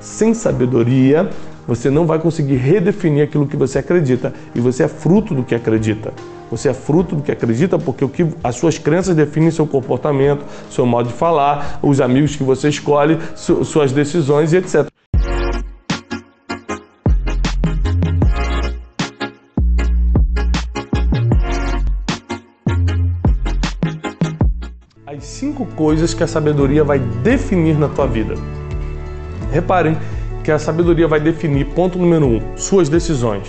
Sem sabedoria, você não vai conseguir redefinir aquilo que você acredita. E você é fruto do que acredita. Você é fruto do que acredita porque o que as suas crenças definem seu comportamento, seu modo de falar, os amigos que você escolhe, suas decisões e etc. As cinco coisas que a sabedoria vai definir na tua vida. Reparem que a sabedoria vai definir, ponto número um, suas decisões.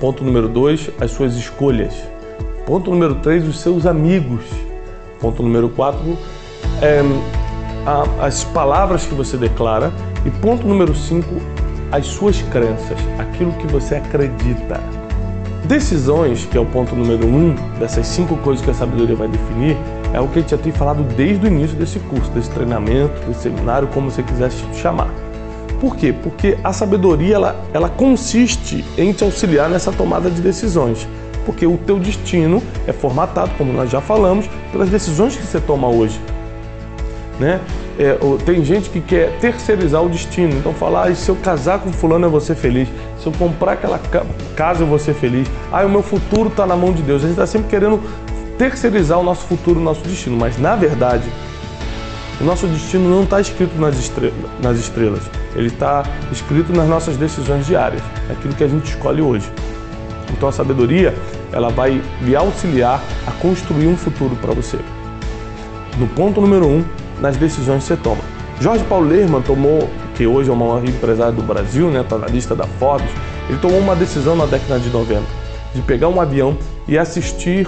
Ponto número dois, as suas escolhas. Ponto número três, os seus amigos. Ponto número quatro, é, a, as palavras que você declara. E ponto número cinco, as suas crenças, aquilo que você acredita. Decisões, que é o ponto número um dessas cinco coisas que a sabedoria vai definir, é o que a gente já tem falado desde o início desse curso, desse treinamento, desse seminário, como você quiser chamar. Por quê? Porque a sabedoria ela, ela consiste em te auxiliar nessa tomada de decisões. Porque o teu destino é formatado, como nós já falamos, pelas decisões que você toma hoje. Né? É, tem gente que quer terceirizar o destino, então falar, ah, se eu casar com fulano eu vou ser feliz, se eu comprar aquela casa eu vou ser feliz, ah, o meu futuro está na mão de Deus. A gente está sempre querendo terceirizar o nosso futuro, o nosso destino, mas na verdade o nosso destino não está escrito nas estrelas, nas estrelas. Ele está escrito nas nossas decisões diárias, aquilo que a gente escolhe hoje. Então a sabedoria ela vai lhe auxiliar a construir um futuro para você. No ponto número um, nas decisões que você toma. Jorge Paulo Lehrman tomou, que hoje é o maior empresário do Brasil, né, está na lista da Forbes, ele tomou uma decisão na década de 90 de pegar um avião e assistir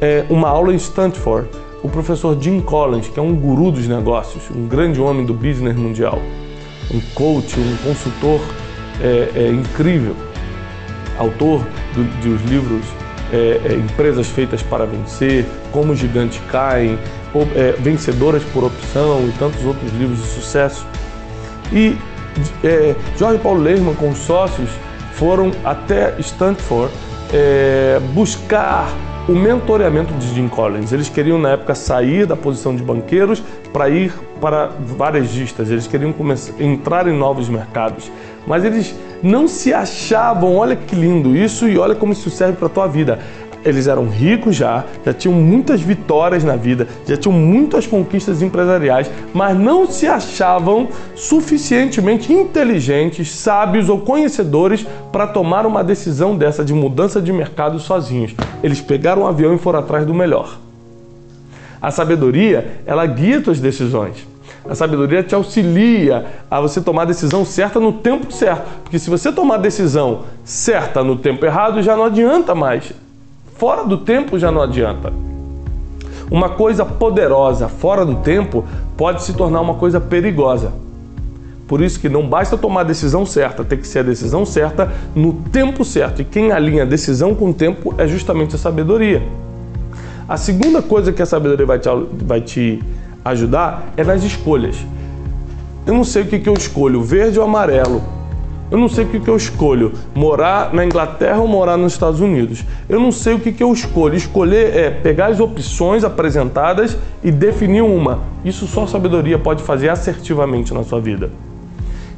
é, uma aula em Stanford o professor Jim Collins, que é um guru dos negócios, um grande homem do business mundial, um coach, um consultor é, é, incrível, autor do, dos livros é, é Empresas Feitas para Vencer, Como Gigantes Caem, é, Vencedoras por Opção e tantos outros livros de sucesso. E é, Jorge Paulo Lehrman com sócios foram até Stanford buscar o mentoreamento de Jim Collins. Eles queriam, na época, sair da posição de banqueiros para ir para varejistas, eles queriam começar, entrar em novos mercados. Mas eles não se achavam, olha que lindo isso e olha como isso serve para a tua vida eles eram ricos já, já tinham muitas vitórias na vida, já tinham muitas conquistas empresariais, mas não se achavam suficientemente inteligentes, sábios ou conhecedores para tomar uma decisão dessa de mudança de mercado sozinhos. Eles pegaram um avião e foram atrás do melhor. A sabedoria, ela guia suas decisões. A sabedoria te auxilia a você tomar a decisão certa no tempo certo. Porque se você tomar a decisão certa no tempo errado, já não adianta mais fora do tempo já não adianta. Uma coisa poderosa fora do tempo pode se tornar uma coisa perigosa. Por isso que não basta tomar a decisão certa, tem que ser a decisão certa no tempo certo. E quem alinha a decisão com o tempo é justamente a sabedoria. A segunda coisa que a sabedoria vai te, vai te ajudar é nas escolhas. Eu não sei o que, que eu escolho, verde ou amarelo. Eu não sei o que, que eu escolho, morar na Inglaterra ou morar nos Estados Unidos. Eu não sei o que, que eu escolho. Escolher é pegar as opções apresentadas e definir uma. Isso só sabedoria pode fazer assertivamente na sua vida.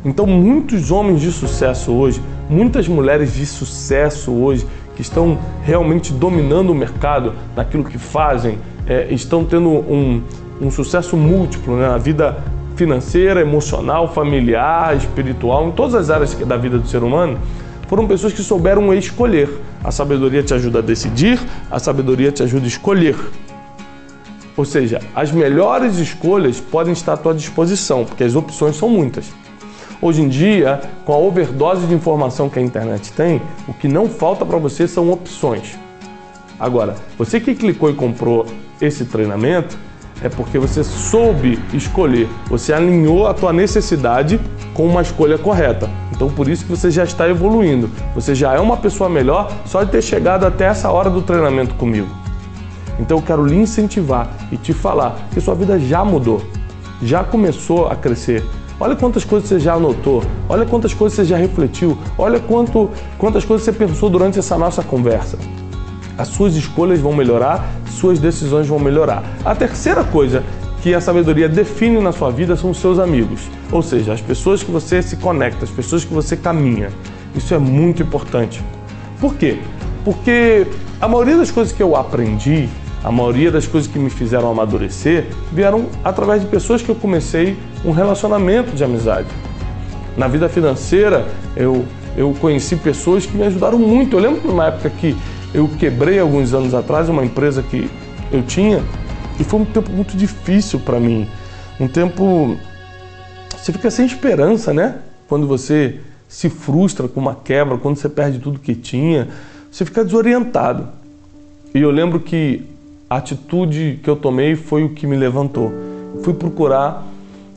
Então, muitos homens de sucesso hoje, muitas mulheres de sucesso hoje, que estão realmente dominando o mercado naquilo que fazem, é, estão tendo um, um sucesso múltiplo né, na vida financeira, emocional, familiar, espiritual, em todas as áreas da vida do ser humano, foram pessoas que souberam escolher. A sabedoria te ajuda a decidir, a sabedoria te ajuda a escolher. Ou seja, as melhores escolhas podem estar à tua disposição, porque as opções são muitas. Hoje em dia, com a overdose de informação que a internet tem, o que não falta para você são opções. Agora, você que clicou e comprou esse treinamento, é porque você soube escolher, você alinhou a tua necessidade com uma escolha correta. Então por isso que você já está evoluindo. Você já é uma pessoa melhor só de ter chegado até essa hora do treinamento comigo. Então eu quero lhe incentivar e te falar que sua vida já mudou, já começou a crescer. Olha quantas coisas você já anotou, olha quantas coisas você já refletiu, olha quanto, quantas coisas você pensou durante essa nossa conversa as suas escolhas vão melhorar, suas decisões vão melhorar. A terceira coisa que a sabedoria define na sua vida são os seus amigos, ou seja, as pessoas que você se conecta, as pessoas que você caminha. Isso é muito importante. Por quê? Porque a maioria das coisas que eu aprendi, a maioria das coisas que me fizeram amadurecer, vieram através de pessoas que eu comecei um relacionamento de amizade. Na vida financeira, eu, eu conheci pessoas que me ajudaram muito. Eu lembro de uma época que eu quebrei alguns anos atrás uma empresa que eu tinha e foi um tempo muito difícil para mim. Um tempo. Você fica sem esperança, né? Quando você se frustra com uma quebra, quando você perde tudo que tinha, você fica desorientado. E eu lembro que a atitude que eu tomei foi o que me levantou. Fui procurar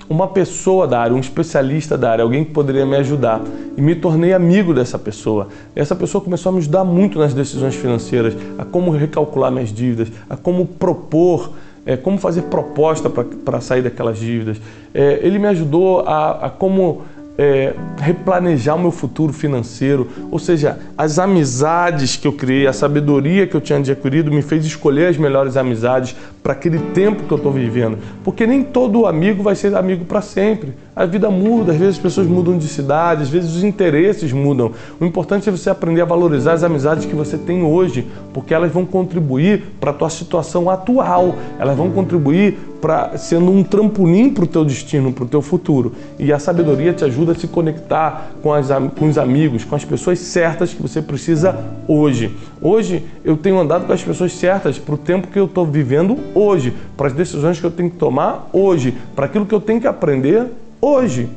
uma pessoa da área, um especialista da área, alguém que poderia me ajudar. E me tornei amigo dessa pessoa. Essa pessoa começou a me ajudar muito nas decisões financeiras, a como recalcular minhas dívidas, a como propor, é, como fazer proposta para sair daquelas dívidas. É, ele me ajudou a, a como é, replanejar o meu futuro financeiro, ou seja, as amizades que eu criei, a sabedoria que eu tinha adquirido me fez escolher as melhores amizades para aquele tempo que eu estou vivendo, porque nem todo amigo vai ser amigo para sempre. A vida muda, às vezes as pessoas mudam de cidade, às vezes os interesses mudam. O importante é você aprender a valorizar as amizades que você tem hoje, porque elas vão contribuir para a tua situação atual, elas vão contribuir para sendo um trampolim para o teu destino, para o teu futuro. E a sabedoria te ajuda a se conectar com, as, com os amigos, com as pessoas certas que você precisa hoje. Hoje eu tenho andado com as pessoas certas para o tempo que eu estou vivendo hoje, para as decisões que eu tenho que tomar hoje, para aquilo que eu tenho que aprender hoje.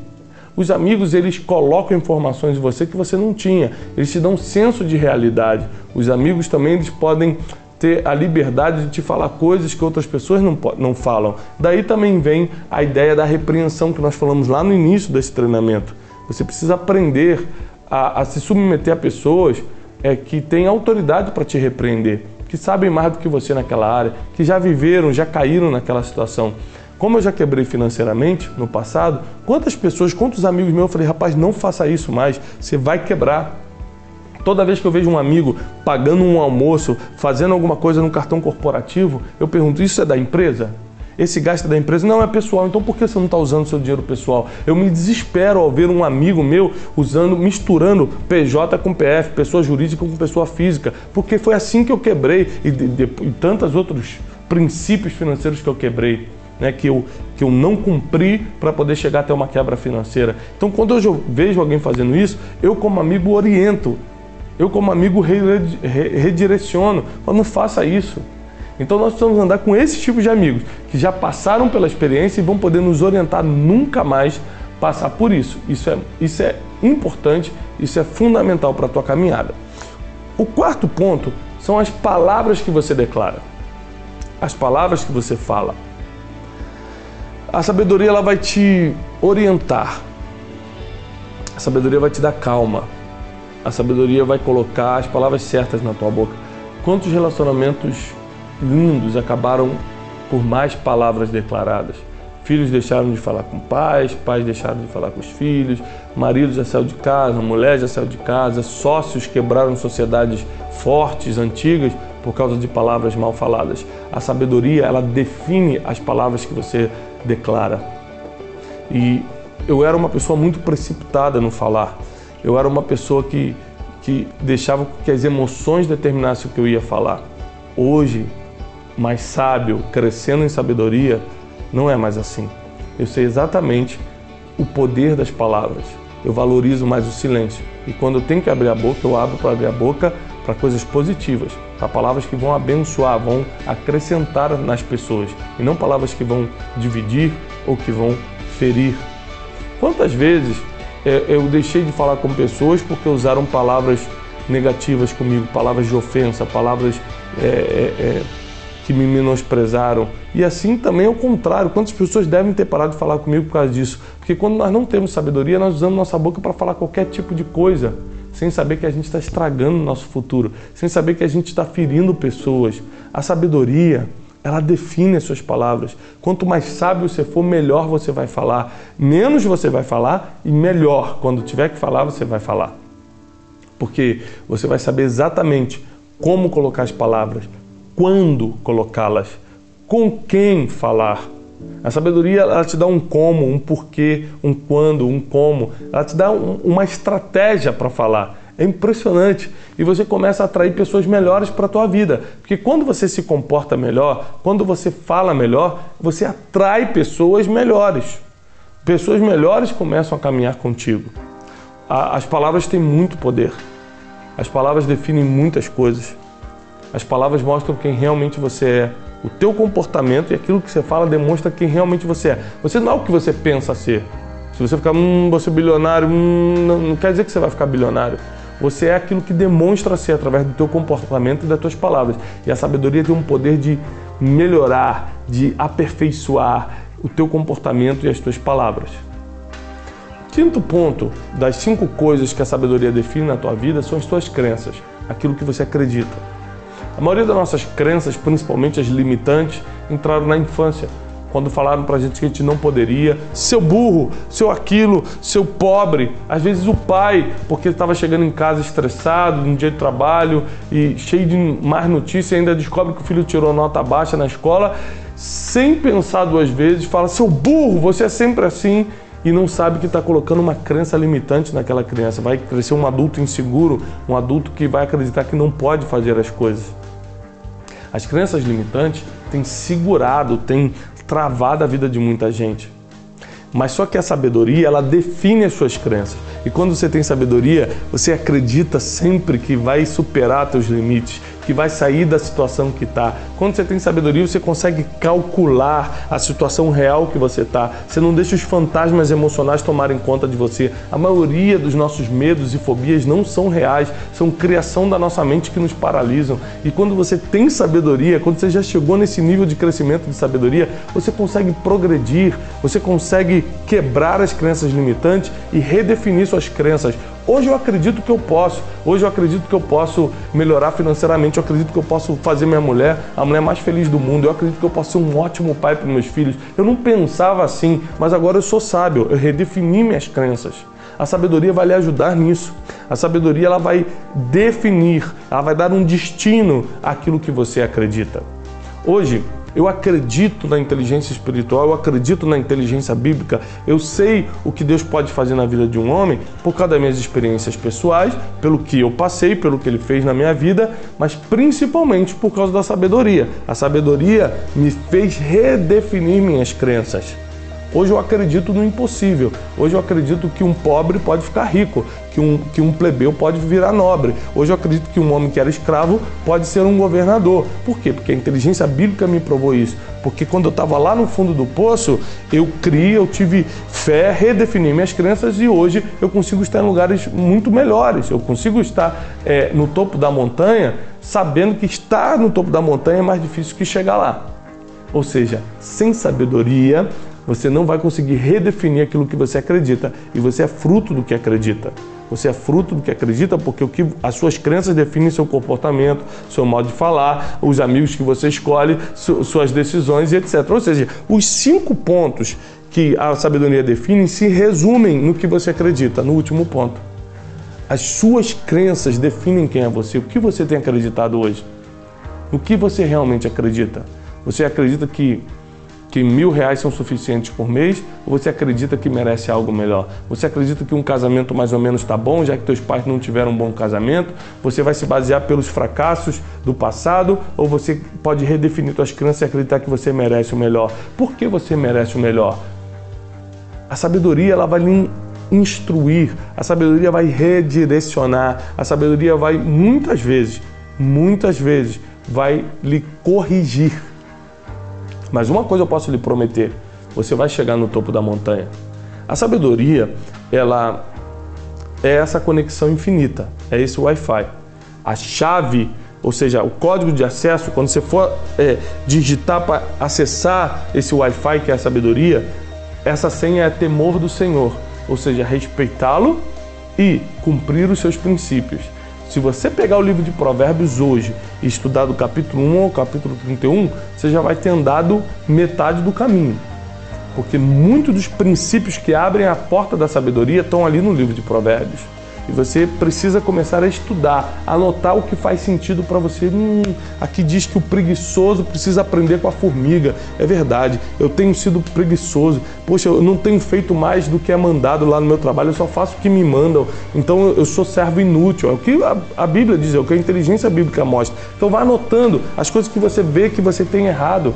Os amigos, eles colocam informações em você que você não tinha. Eles te dão um senso de realidade. Os amigos também, eles podem ter a liberdade de te falar coisas que outras pessoas não, não falam. Daí também vem a ideia da repreensão que nós falamos lá no início desse treinamento. Você precisa aprender a, a se submeter a pessoas é, que têm autoridade para te repreender, que sabem mais do que você naquela área, que já viveram, já caíram naquela situação. Como eu já quebrei financeiramente no passado, quantas pessoas, quantos amigos meus, eu falei, rapaz, não faça isso mais, você vai quebrar. Toda vez que eu vejo um amigo pagando um almoço, fazendo alguma coisa no cartão corporativo, eu pergunto: isso é da empresa? Esse gasto é da empresa não é pessoal, então por que você não está usando seu dinheiro pessoal? Eu me desespero ao ver um amigo meu usando, misturando PJ com PF, pessoa jurídica com pessoa física, porque foi assim que eu quebrei e, de, de, e tantos outros princípios financeiros que eu quebrei né, que, eu, que eu não cumpri para poder chegar até uma quebra financeira. Então, quando eu vejo alguém fazendo isso, eu, como amigo, oriento. Eu, como amigo, redireciono. Falo, não faça isso. Então, nós precisamos andar com esse tipo de amigos que já passaram pela experiência e vão poder nos orientar nunca mais passar por isso. Isso é, isso é importante, isso é fundamental para a tua caminhada. O quarto ponto são as palavras que você declara, as palavras que você fala. A sabedoria ela vai te orientar. A sabedoria vai te dar calma. A sabedoria vai colocar as palavras certas na tua boca. Quantos relacionamentos lindos acabaram por mais palavras declaradas? Filhos deixaram de falar com pais, pais deixaram de falar com os filhos, marido já saiu de casa, mulher já saiu de casa, sócios quebraram sociedades fortes, antigas, por causa de palavras mal faladas. A sabedoria, ela define as palavras que você declara. E eu era uma pessoa muito precipitada no falar. Eu era uma pessoa que, que deixava que as emoções determinassem o que eu ia falar. Hoje, mais sábio, crescendo em sabedoria, não é mais assim. Eu sei exatamente o poder das palavras. Eu valorizo mais o silêncio. E quando eu tenho que abrir a boca, eu abro para abrir a boca para coisas positivas, para palavras que vão abençoar, vão acrescentar nas pessoas e não palavras que vão dividir ou que vão ferir. Quantas vezes é, eu deixei de falar com pessoas porque usaram palavras negativas comigo, palavras de ofensa, palavras é, é, é que me menosprezaram. E assim também é o contrário. Quantas pessoas devem ter parado de falar comigo por causa disso? Porque quando nós não temos sabedoria, nós usamos nossa boca para falar qualquer tipo de coisa sem saber que a gente está estragando o nosso futuro, sem saber que a gente está ferindo pessoas. A sabedoria, ela define as suas palavras. Quanto mais sábio você for, melhor você vai falar. Menos você vai falar e melhor. Quando tiver que falar, você vai falar. Porque você vai saber exatamente como colocar as palavras, quando colocá-las, com quem falar. A sabedoria ela te dá um como, um porquê, um quando, um como. Ela te dá um, uma estratégia para falar. É impressionante. E você começa a atrair pessoas melhores para a tua vida. Porque quando você se comporta melhor, quando você fala melhor, você atrai pessoas melhores. Pessoas melhores começam a caminhar contigo. As palavras têm muito poder. As palavras definem muitas coisas. As palavras mostram quem realmente você é. O teu comportamento e aquilo que você fala demonstra quem realmente você é. Você não é o que você pensa ser. Se você ficar, hum, você é bilionário, hum, não, não quer dizer que você vai ficar bilionário. Você é aquilo que demonstra ser através do teu comportamento e das tuas palavras. E a sabedoria tem um poder de melhorar, de aperfeiçoar o teu comportamento e as tuas palavras. Quinto ponto das cinco coisas que a sabedoria define na tua vida são as tuas crenças, aquilo que você acredita. A maioria das nossas crenças, principalmente as limitantes, entraram na infância quando falaram pra gente que a gente não poderia, seu burro, seu aquilo, seu pobre, às vezes o pai, porque estava chegando em casa estressado, num dia de trabalho e cheio de más notícias, ainda descobre que o filho tirou nota baixa na escola, sem pensar duas vezes, fala: seu burro, você é sempre assim. E não sabe que está colocando uma crença limitante naquela criança. Vai crescer um adulto inseguro, um adulto que vai acreditar que não pode fazer as coisas. As crenças limitantes têm segurado, têm travado a vida de muita gente. Mas só que a sabedoria, ela define as suas crenças. E quando você tem sabedoria, você acredita sempre que vai superar seus limites, que vai sair da situação que está. Quando você tem sabedoria, você consegue calcular a situação real que você está. Você não deixa os fantasmas emocionais tomarem conta de você. A maioria dos nossos medos e fobias não são reais, são criação da nossa mente que nos paralisam. E quando você tem sabedoria, quando você já chegou nesse nível de crescimento de sabedoria, você consegue progredir, você consegue quebrar as crenças limitantes e redefinir suas crenças. Hoje eu acredito que eu posso. Hoje eu acredito que eu posso melhorar financeiramente. Eu acredito que eu posso fazer minha mulher a mulher mais feliz do mundo. Eu acredito que eu posso ser um ótimo pai para meus filhos. Eu não pensava assim, mas agora eu sou sábio. Eu redefini minhas crenças. A sabedoria vai lhe ajudar nisso. A sabedoria ela vai definir, ela vai dar um destino àquilo que você acredita. Hoje, eu acredito na inteligência espiritual, eu acredito na inteligência bíblica. Eu sei o que Deus pode fazer na vida de um homem por causa das minhas experiências pessoais, pelo que eu passei, pelo que ele fez na minha vida, mas principalmente por causa da sabedoria. A sabedoria me fez redefinir minhas crenças. Hoje eu acredito no impossível. Hoje eu acredito que um pobre pode ficar rico, que um, que um plebeu pode virar nobre. Hoje eu acredito que um homem que era escravo pode ser um governador. Por quê? Porque a inteligência bíblica me provou isso. Porque quando eu estava lá no fundo do poço, eu criei, eu tive fé, redefini minhas crenças e hoje eu consigo estar em lugares muito melhores. Eu consigo estar é, no topo da montanha sabendo que estar no topo da montanha é mais difícil que chegar lá. Ou seja, sem sabedoria, você não vai conseguir redefinir aquilo que você acredita. E você é fruto do que acredita. Você é fruto do que acredita porque o que as suas crenças definem seu comportamento, seu modo de falar, os amigos que você escolhe, suas decisões e etc. Ou seja, os cinco pontos que a sabedoria define se resumem no que você acredita, no último ponto. As suas crenças definem quem é você, o que você tem acreditado hoje. O que você realmente acredita? Você acredita que que mil reais são suficientes por mês ou você acredita que merece algo melhor? Você acredita que um casamento mais ou menos está bom, já que teus pais não tiveram um bom casamento? Você vai se basear pelos fracassos do passado ou você pode redefinir suas crenças e acreditar que você merece o melhor? Por que você merece o melhor? A sabedoria ela vai lhe instruir, a sabedoria vai redirecionar, a sabedoria vai muitas vezes, muitas vezes vai lhe corrigir mas uma coisa eu posso lhe prometer: você vai chegar no topo da montanha. A sabedoria, ela é essa conexão infinita, é esse Wi-Fi. A chave, ou seja, o código de acesso, quando você for é, digitar para acessar esse Wi-Fi que é a sabedoria, essa senha é temor do Senhor, ou seja, respeitá-lo e cumprir os seus princípios. Se você pegar o livro de Provérbios hoje e estudar do capítulo 1 ao capítulo 31, você já vai ter andado metade do caminho. Porque muitos dos princípios que abrem a porta da sabedoria estão ali no livro de Provérbios. E você precisa começar a estudar, anotar o que faz sentido para você. Hum, aqui diz que o preguiçoso precisa aprender com a formiga. É verdade, eu tenho sido preguiçoso. Poxa, eu não tenho feito mais do que é mandado lá no meu trabalho, eu só faço o que me mandam. Então eu sou servo inútil. É o que a Bíblia diz, é o que a inteligência bíblica mostra. Então vá anotando as coisas que você vê que você tem errado.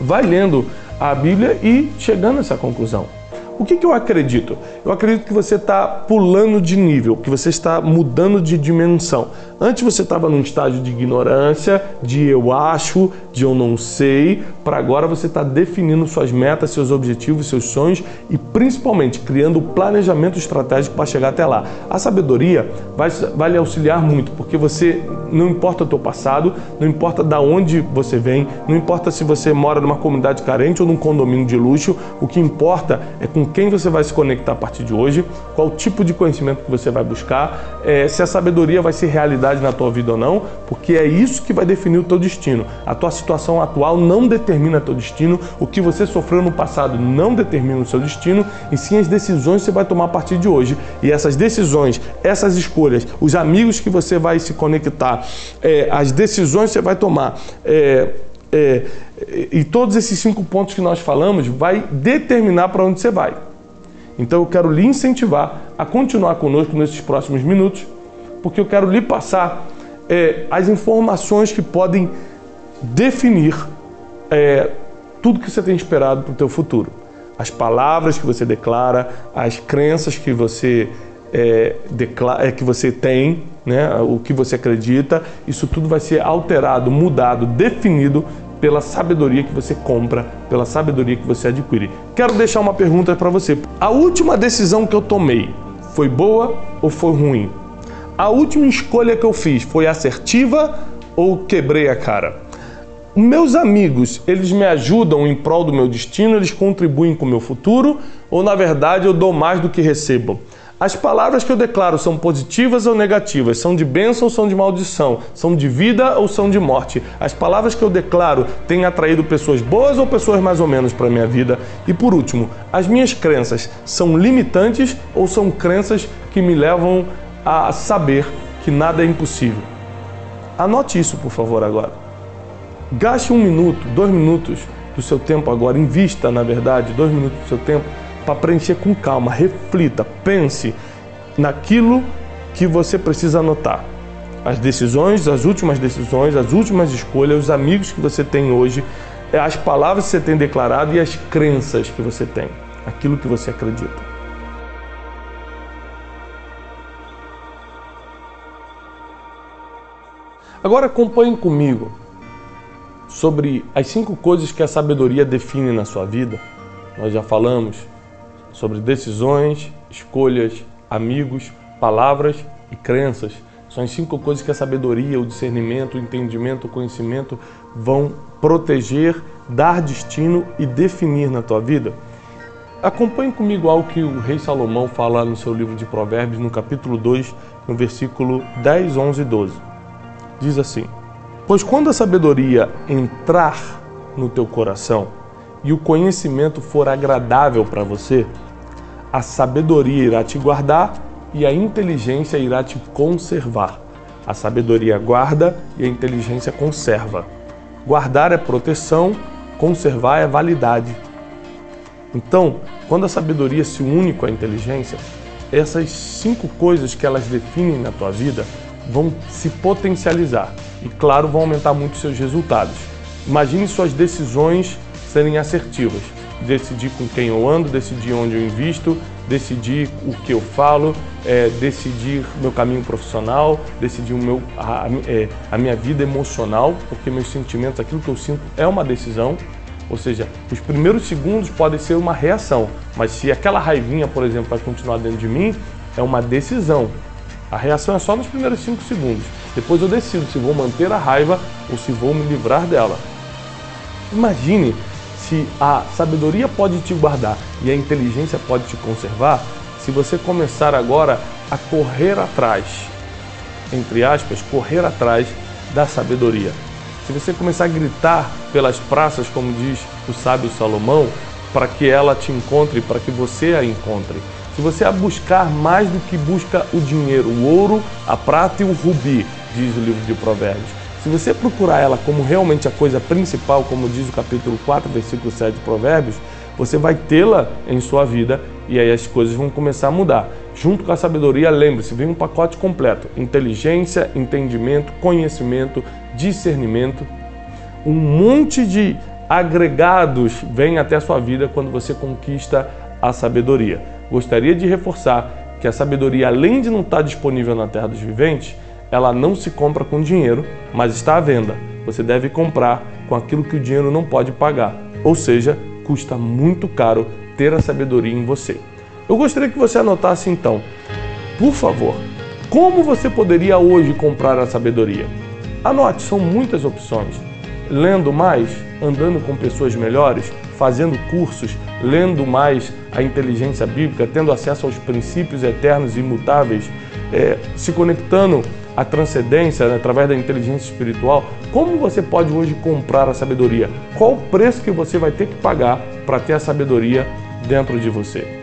Vai lendo a Bíblia e chegando a essa conclusão. O que, que eu acredito? Eu acredito que você está pulando de nível, que você está mudando de dimensão. Antes você estava num estágio de ignorância, de eu acho, de eu não sei, para agora você está definindo suas metas, seus objetivos, seus sonhos e principalmente criando o planejamento estratégico para chegar até lá. A sabedoria vai, vai lhe auxiliar muito, porque você não importa o teu passado, não importa da onde você vem, não importa se você mora numa comunidade carente ou num condomínio de luxo, o que importa é com quem você vai se conectar a partir de hoje, qual tipo de conhecimento que você vai buscar, é, se a sabedoria vai ser realidade na tua vida ou não, porque é isso que vai definir o teu destino. A tua situação atual não determina teu destino, o que você sofreu no passado não determina o seu destino, e sim as decisões que você vai tomar a partir de hoje. E essas decisões, essas escolhas, os amigos que você vai se conectar, é, as decisões que você vai tomar, é, é, e todos esses cinco pontos que nós falamos vai determinar para onde você vai. Então eu quero lhe incentivar a continuar conosco nesses próximos minutos porque eu quero lhe passar é, as informações que podem definir é, tudo que você tem esperado para o teu futuro. As palavras que você declara, as crenças que você é, declara, é, que você tem, né, o que você acredita, isso tudo vai ser alterado, mudado, definido pela sabedoria que você compra, pela sabedoria que você adquire. Quero deixar uma pergunta para você. A última decisão que eu tomei foi boa ou foi ruim? a última escolha que eu fiz foi assertiva ou quebrei a cara? Meus amigos, eles me ajudam em prol do meu destino, eles contribuem com o meu futuro ou na verdade eu dou mais do que recebo? As palavras que eu declaro são positivas ou negativas? São de bênção ou são de maldição? São de vida ou são de morte? As palavras que eu declaro têm atraído pessoas boas ou pessoas mais ou menos para a minha vida? E por último, as minhas crenças são limitantes ou são crenças que me levam a saber que nada é impossível. Anote isso, por favor, agora. Gaste um minuto, dois minutos do seu tempo agora, invista, na verdade, dois minutos do seu tempo para preencher com calma, reflita, pense naquilo que você precisa anotar. As decisões, as últimas decisões, as últimas escolhas, os amigos que você tem hoje, as palavras que você tem declarado e as crenças que você tem, aquilo que você acredita. Agora acompanhe comigo sobre as cinco coisas que a sabedoria define na sua vida. Nós já falamos sobre decisões, escolhas, amigos, palavras e crenças. São as cinco coisas que a sabedoria, o discernimento, o entendimento, o conhecimento vão proteger, dar destino e definir na tua vida. Acompanhe comigo algo que o rei Salomão fala no seu livro de Provérbios, no capítulo 2, no versículo 10, 11 e 12 diz assim: Pois quando a sabedoria entrar no teu coração e o conhecimento for agradável para você, a sabedoria irá te guardar e a inteligência irá te conservar. A sabedoria guarda e a inteligência conserva. Guardar é proteção, conservar é validade. Então, quando a sabedoria se une com a inteligência, essas cinco coisas que elas definem na tua vida vão se potencializar e, claro, vão aumentar muito seus resultados. Imagine suas decisões serem assertivas. Decidir com quem eu ando, decidir onde eu invisto, decidir o que eu falo, é, decidir meu caminho profissional, decidir o meu, a, é, a minha vida emocional, porque meus sentimentos, aquilo que eu sinto é uma decisão. Ou seja, os primeiros segundos podem ser uma reação, mas se aquela raivinha, por exemplo, vai continuar dentro de mim, é uma decisão. A reação é só nos primeiros 5 segundos. Depois eu decido se vou manter a raiva ou se vou me livrar dela. Imagine se a sabedoria pode te guardar e a inteligência pode te conservar, se você começar agora a correr atrás, entre aspas, correr atrás da sabedoria. Se você começar a gritar pelas praças, como diz o sábio Salomão, para que ela te encontre, para que você a encontre. se você a buscar mais do que busca o dinheiro, o ouro, a prata e o rubi, diz o livro de Provérbios, se você procurar ela como realmente a coisa principal, como diz o capítulo 4, versículo 7 de Provérbios, você vai tê-la em sua vida e aí as coisas vão começar a mudar. Junto com a sabedoria, lembre-se, vem um pacote completo: inteligência, entendimento, conhecimento, discernimento. Um monte de agregados vem até a sua vida quando você conquista a sabedoria. Gostaria de reforçar que a sabedoria, além de não estar disponível na terra dos viventes, ela não se compra com dinheiro, mas está à venda. Você deve comprar com aquilo que o dinheiro não pode pagar, ou seja, custa muito caro ter a sabedoria em você. Eu gostaria que você anotasse então, por favor, como você poderia hoje comprar a sabedoria? Anote, são muitas opções. Lendo mais, andando com pessoas melhores, fazendo cursos, lendo mais a inteligência bíblica, tendo acesso aos princípios eternos e imutáveis, é, se conectando à transcendência né, através da inteligência espiritual, como você pode hoje comprar a sabedoria? Qual o preço que você vai ter que pagar para ter a sabedoria dentro de você?